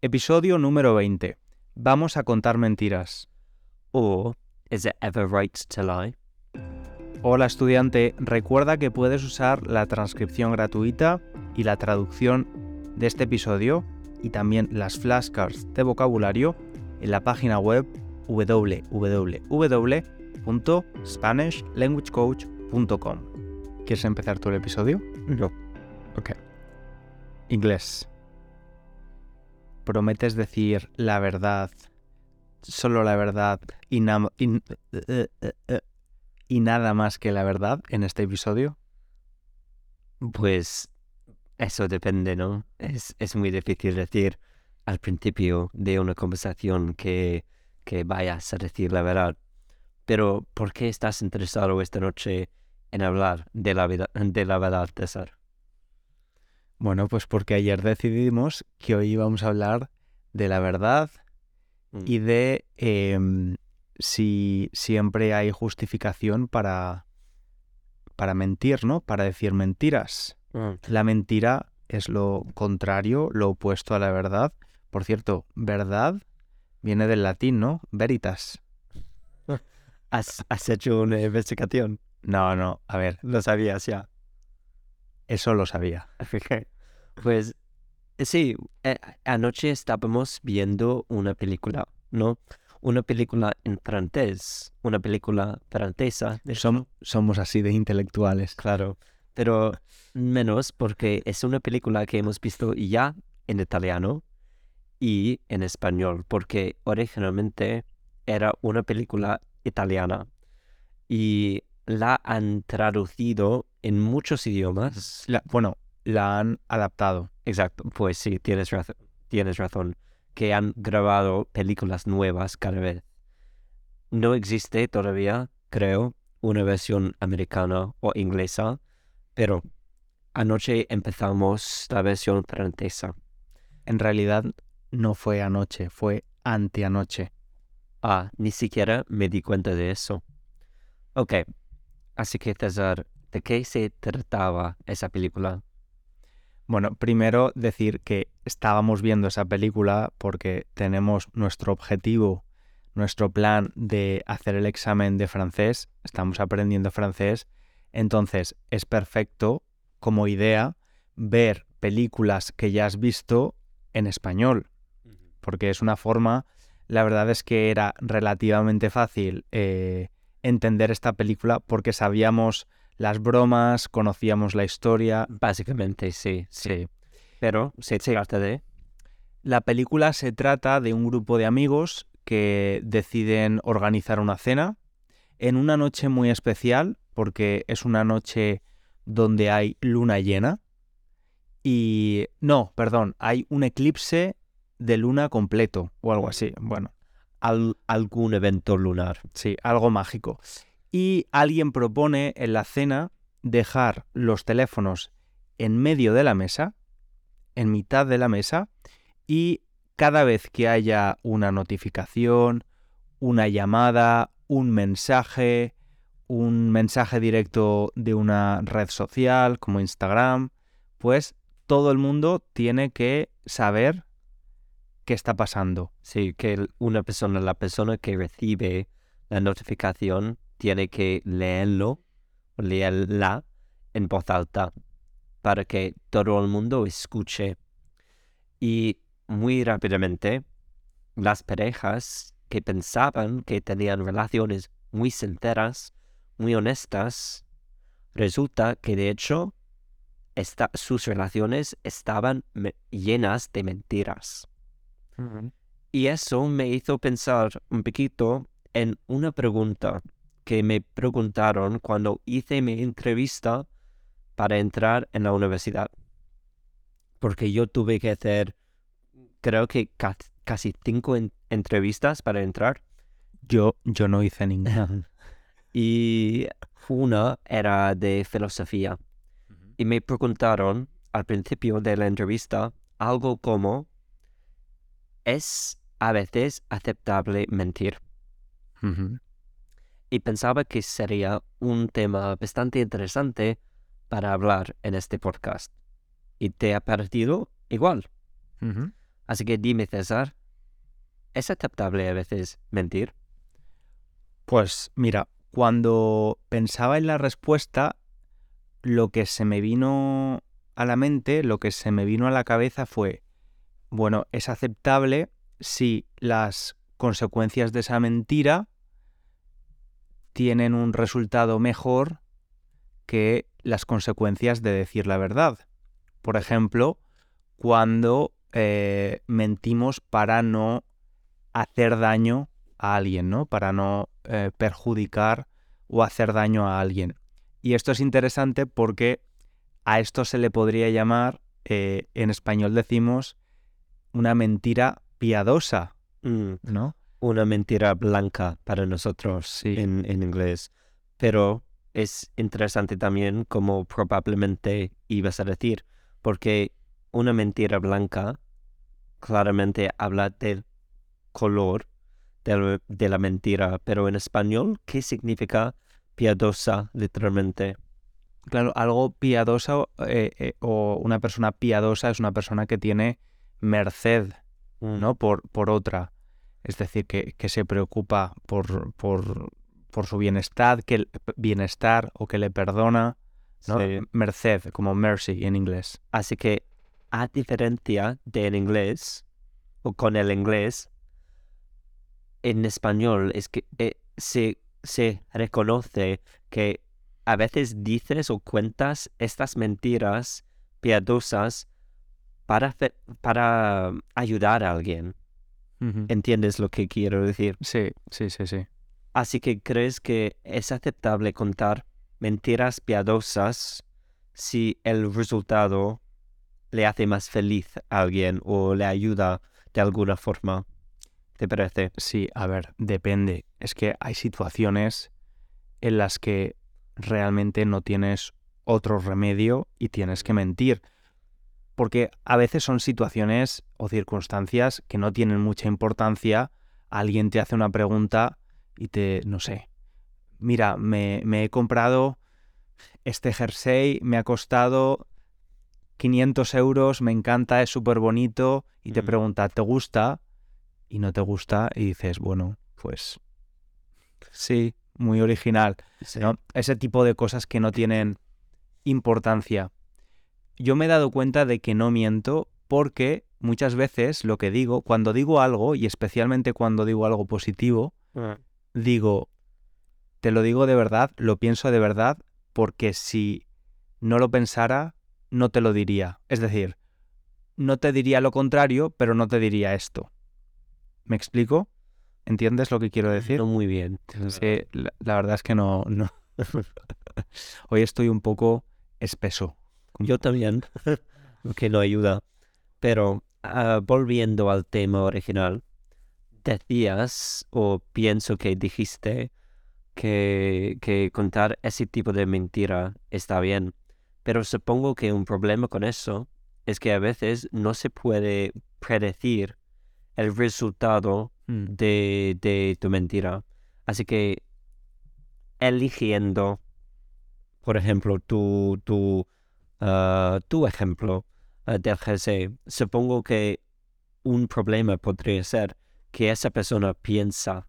Episodio número 20. Vamos a contar mentiras. Or is it ever right to lie? Hola estudiante, recuerda que puedes usar la transcripción gratuita y la traducción de este episodio y también las flashcards de vocabulario en la página web www.spanishlanguagecoach.com. ¿Quieres empezar tú el episodio? No. Ok. Inglés. ¿Prometes decir la verdad, solo la verdad eh, eh, eh, y nada más que la verdad en este episodio? Pues eso depende, ¿no? Es, es muy difícil decir al principio de una conversación que, que vayas a decir la verdad. Pero ¿por qué estás interesado esta noche en hablar de la, vida, de la verdad, César? Bueno, pues porque ayer decidimos que hoy íbamos a hablar de la verdad Mm. y de em, si siempre hay justificación para, para mentir, ¿no? Para decir mentiras. Mm. La mentira es lo contrario, lo opuesto a la verdad. Por cierto, verdad viene del latín, ¿no? Veritas. ¿Has, has hecho una investigación? No, no, a ver, Lo sabías ya. Eso lo sabía. Pues sí, eh, anoche estábamos viendo una película, ¿no? Una película en francés, una película francesa, Som- somos así de intelectuales. claro, pero menos porque es una película que hemos visto ya en italiano y en español, porque originalmente era una película italiana y la han traducido en muchos idiomas. La- bueno, la han adaptado. Exacto, pues sí, tienes razón, tienes razón, que han grabado películas nuevas cada vez. No existe todavía, creo, una versión americana o inglesa, pero anoche empezamos la versión francesa. En realidad no fue anoche, fue anteanoche. Ah, ni siquiera me di cuenta de eso. Ok, así que César, ¿de qué se trataba esa película? Bueno, primero decir que estábamos viendo esa película porque tenemos nuestro objetivo, nuestro plan de hacer el examen de francés, estamos aprendiendo francés, entonces es perfecto como idea ver películas que ya has visto en español, porque es una forma, la verdad es que era relativamente fácil eh, entender esta película porque sabíamos las bromas, conocíamos la historia, Básicamente sí, sí. Pero se trata de... La película se trata de un grupo de amigos que deciden organizar una cena en una noche muy especial, porque es una noche donde hay luna llena. Y no, perdón, hay un eclipse de luna completo o algo así. Bueno, al- algún evento lunar. sí, algo mágico. Y alguien propone en la cena dejar los teléfonos en medio de la mesa, en mitad de la mesa, y cada vez que haya una notificación, una llamada, un mensaje, un mensaje directo de una red social como Instagram, pues todo el mundo tiene que saber qué está pasando. Sí, que una persona, la persona que recibe la notificación, tiene que leerlo, leerla en voz alta para que todo el mundo escuche. Y muy rápidamente, las parejas que pensaban que tenían relaciones muy sinceras, muy honestas, resulta que de hecho esta- sus relaciones estaban llenas de mentiras. Y eso me hizo pensar un poquito en una pregunta que me preguntaron cuando hice mi entrevista para entrar en la universidad. Porque yo tuve que hacer, creo que ca- casi cinco en- entrevistas para entrar. Yo, yo no hice ninguna. Y una era de filosofía. Y me preguntaron al principio de la entrevista algo como, ¿es a veces aceptable mentir? Ujú. Y pensaba que sería un tema bastante interesante para hablar en este podcast. ¿Y te ha parecido igual? Así que dime, César, ¿es aceptable a veces mentir? Pues mira, cuando pensaba en la respuesta, lo que se me vino a la mente, lo que se me vino a la cabeza fue, bueno, es aceptable si las consecuencias de esa mentira tienen un resultado mejor que las consecuencias de decir la verdad. Por ejemplo, cuando eh, mentimos para no hacer daño a alguien, ¿no? Para no eh, perjudicar o hacer daño a alguien. Y esto es interesante porque a esto se le podría llamar, eh, en español decimos, una mentira piadosa, Mm, ¿no? Una mentira blanca para nosotros Sí. en, en inglés. Pero es interesante también como probablemente ibas a decir, porque una mentira blanca claramente habla del color del- de la mentira, pero en español, ¿qué significa piadosa literalmente? Claro, algo piadosa eh, eh, o una persona piadosa es una persona que tiene merced, Mm, ¿no? Por, por otra. Es decir, que, que se preocupa por, por, por su bienestar, que el- bienestar o que le perdona, ¿no? sí. Merced, como mercy en inglés. Así que, a diferencia de en inglés, o con el inglés, en español es que eh, se, se reconoce que a veces dices o cuentas estas mentiras piadosas para, para ayudar a alguien. ¿Entiendes lo que quiero decir? Sí, sí, sí, sí. Así que crees que es aceptable contar mentiras piadosas si el resultado le hace más feliz a alguien o le ayuda de alguna forma. ¿Te parece? Sí, a ver, depende. Es que hay situaciones en las que realmente no tienes otro remedio y tienes que mentir. Porque a veces son situaciones o circunstancias que no tienen mucha importancia. Alguien te hace una pregunta y te, no sé, mira, me, me he comprado este jersey, me ha costado 500 euros, me encanta, es súper bonito, y te Mm. pregunta, ¿te gusta? Y no te gusta, y dices, bueno, pues sí, muy original. ¿no? Ese tipo de cosas que no tienen importancia. Yo me he dado cuenta de que no miento porque muchas veces lo que digo, cuando digo algo, y especialmente cuando digo algo positivo, Ah, digo, te lo digo de verdad, lo pienso de verdad, porque si no lo pensara, no te lo diría. Es decir, no te diría lo contrario, pero no te diría esto. ¿Me explico? ¿Entiendes lo que quiero decir? No muy bien. Sí, la, la verdad es que no, no. Hoy estoy un poco espeso. Yo también, que no ayuda. Pero ah, volviendo al tema original, decías, o pienso que dijiste, que, que contar ese tipo de mentira está bien. Pero supongo que un problema con eso es que a veces no se puede predecir el resultado Mm, de, de tu mentira. Así que eligiendo, por ejemplo, tu, tu, ah, tu ejemplo ah, del jersey, supongo que un problema podría ser que esa persona piensa,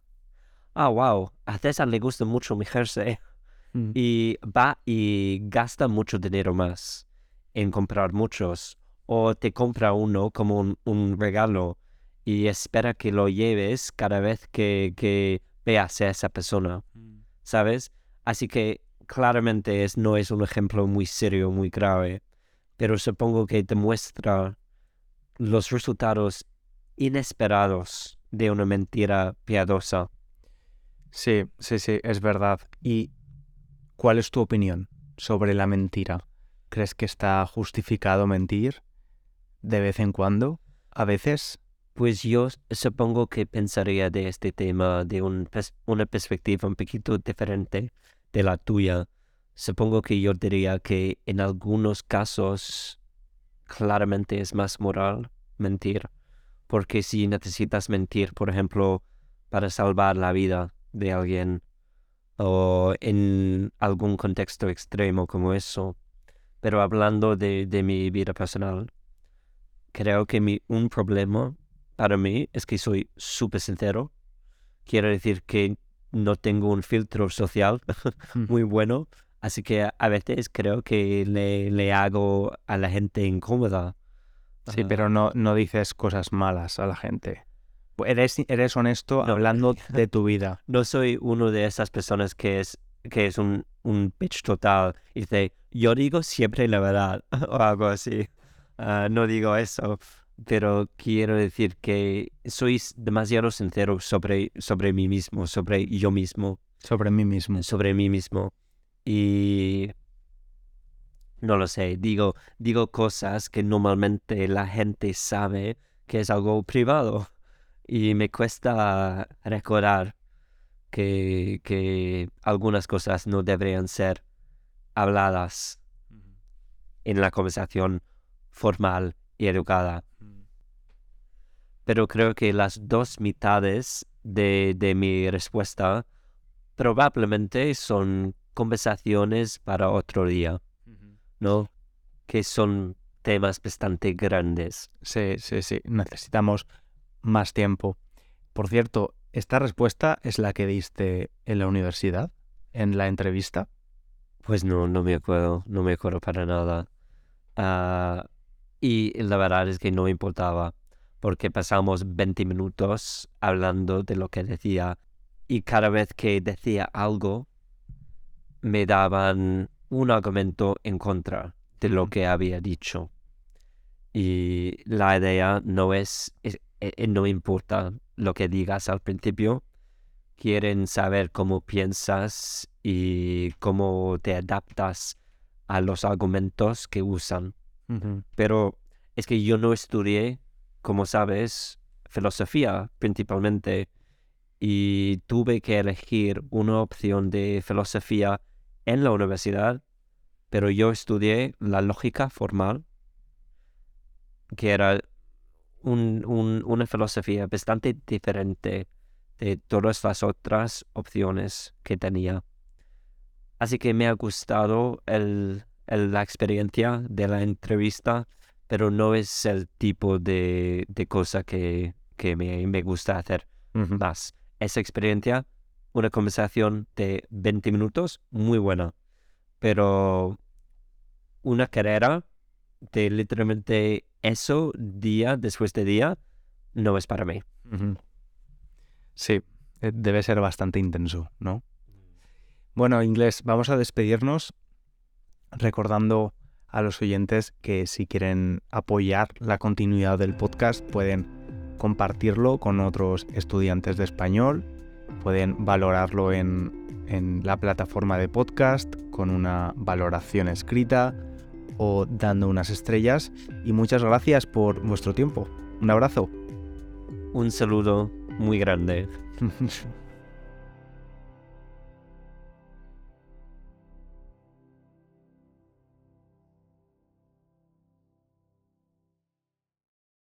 ah, wow, a César le gusta mucho mi jersey mm, y va y gasta mucho dinero más en comprar muchos o te compra uno como un, un regalo y espera que lo lleves cada vez que, que veas a esa persona, ¿sabes? Así que claramente es, no es un ejemplo muy serio, muy grave, pero supongo que demuestra los resultados inesperados de una mentira piadosa. Sí, sí, sí, es verdad. ¿Y cuál es tu opinión sobre la mentira? ¿Crees que está justificado mentir de vez en cuando? ¿A veces? Pues yo supongo que pensaría de este tema de un pers- una perspectiva un poquito diferente de la tuya. Supongo que yo diría que en algunos casos claramente es más moral mentir, porque si necesitas mentir, por ejemplo, para salvar la vida de alguien o en algún contexto extremo como eso, pero hablando de, de mi vida personal, creo que mi, un problema para mí es que soy súper sincero. Quiero decir que no tengo un filtro social muy bueno, así que a veces creo que le, le hago a la gente incómoda. Sí, pero no, no dices cosas malas a la gente. Eres, eres honesto No. hablando de tu vida. no soy uno de esas personas que es, que es un, un bitch total y dice, yo digo siempre la verdad o algo así. Ah, no digo eso, pero quiero decir que soy demasiado sincero sobre, sobre mí mismo, sobre yo mismo, Sobre mí mismo. sobre mí mismo. Y no lo sé, digo, digo cosas que normalmente la gente sabe que es algo privado y me cuesta recordar que, que algunas cosas no deberían ser habladas en la conversación formal y educada. Pero creo que las dos mitades de, de mi respuesta probablemente son conversaciones para otro día, ¿no? Que son temas bastante grandes. Sí, sí, sí. Necesitamos más tiempo. Por cierto, ¿esta respuesta es la que diste en la universidad? ¿En la entrevista? Pues no, no me acuerdo, no me acuerdo para nada. Ah, y la verdad es que no importaba, porque pasamos 20 minutos hablando de lo que decía y cada vez que decía algo me daban un argumento en contra de lo que había dicho. Y la idea no es, es- eh, no importa lo que digas al principio, quieren saber cómo piensas y cómo te adaptas a los argumentos que usan. Pero es que yo no estudié, como sabes, filosofía principalmente y tuve que elegir una opción de filosofía en la universidad, pero yo estudié la lógica formal, que era un- un- una filosofía bastante diferente de todas las otras opciones que tenía. Así que me ha gustado el, el- la experiencia de la entrevista, pero no es el tipo de, de cosa que, que me, me gusta hacer más. Esa experiencia, una conversación de 20 minutos, muy buena, pero una carrera de literalmente eso día después de día no es para mí. Sí, eh, debe ser bastante intenso, ¿no? Bueno, inglés, vamos a despedirnos recordando a los oyentes que si quieren apoyar la continuidad del podcast pueden compartirlo con otros estudiantes de español, pueden valorarlo en, en la plataforma de podcast con una valoración escrita o dando unas estrellas y muchas gracias por vuestro tiempo. Un abrazo. Un saludo muy grande.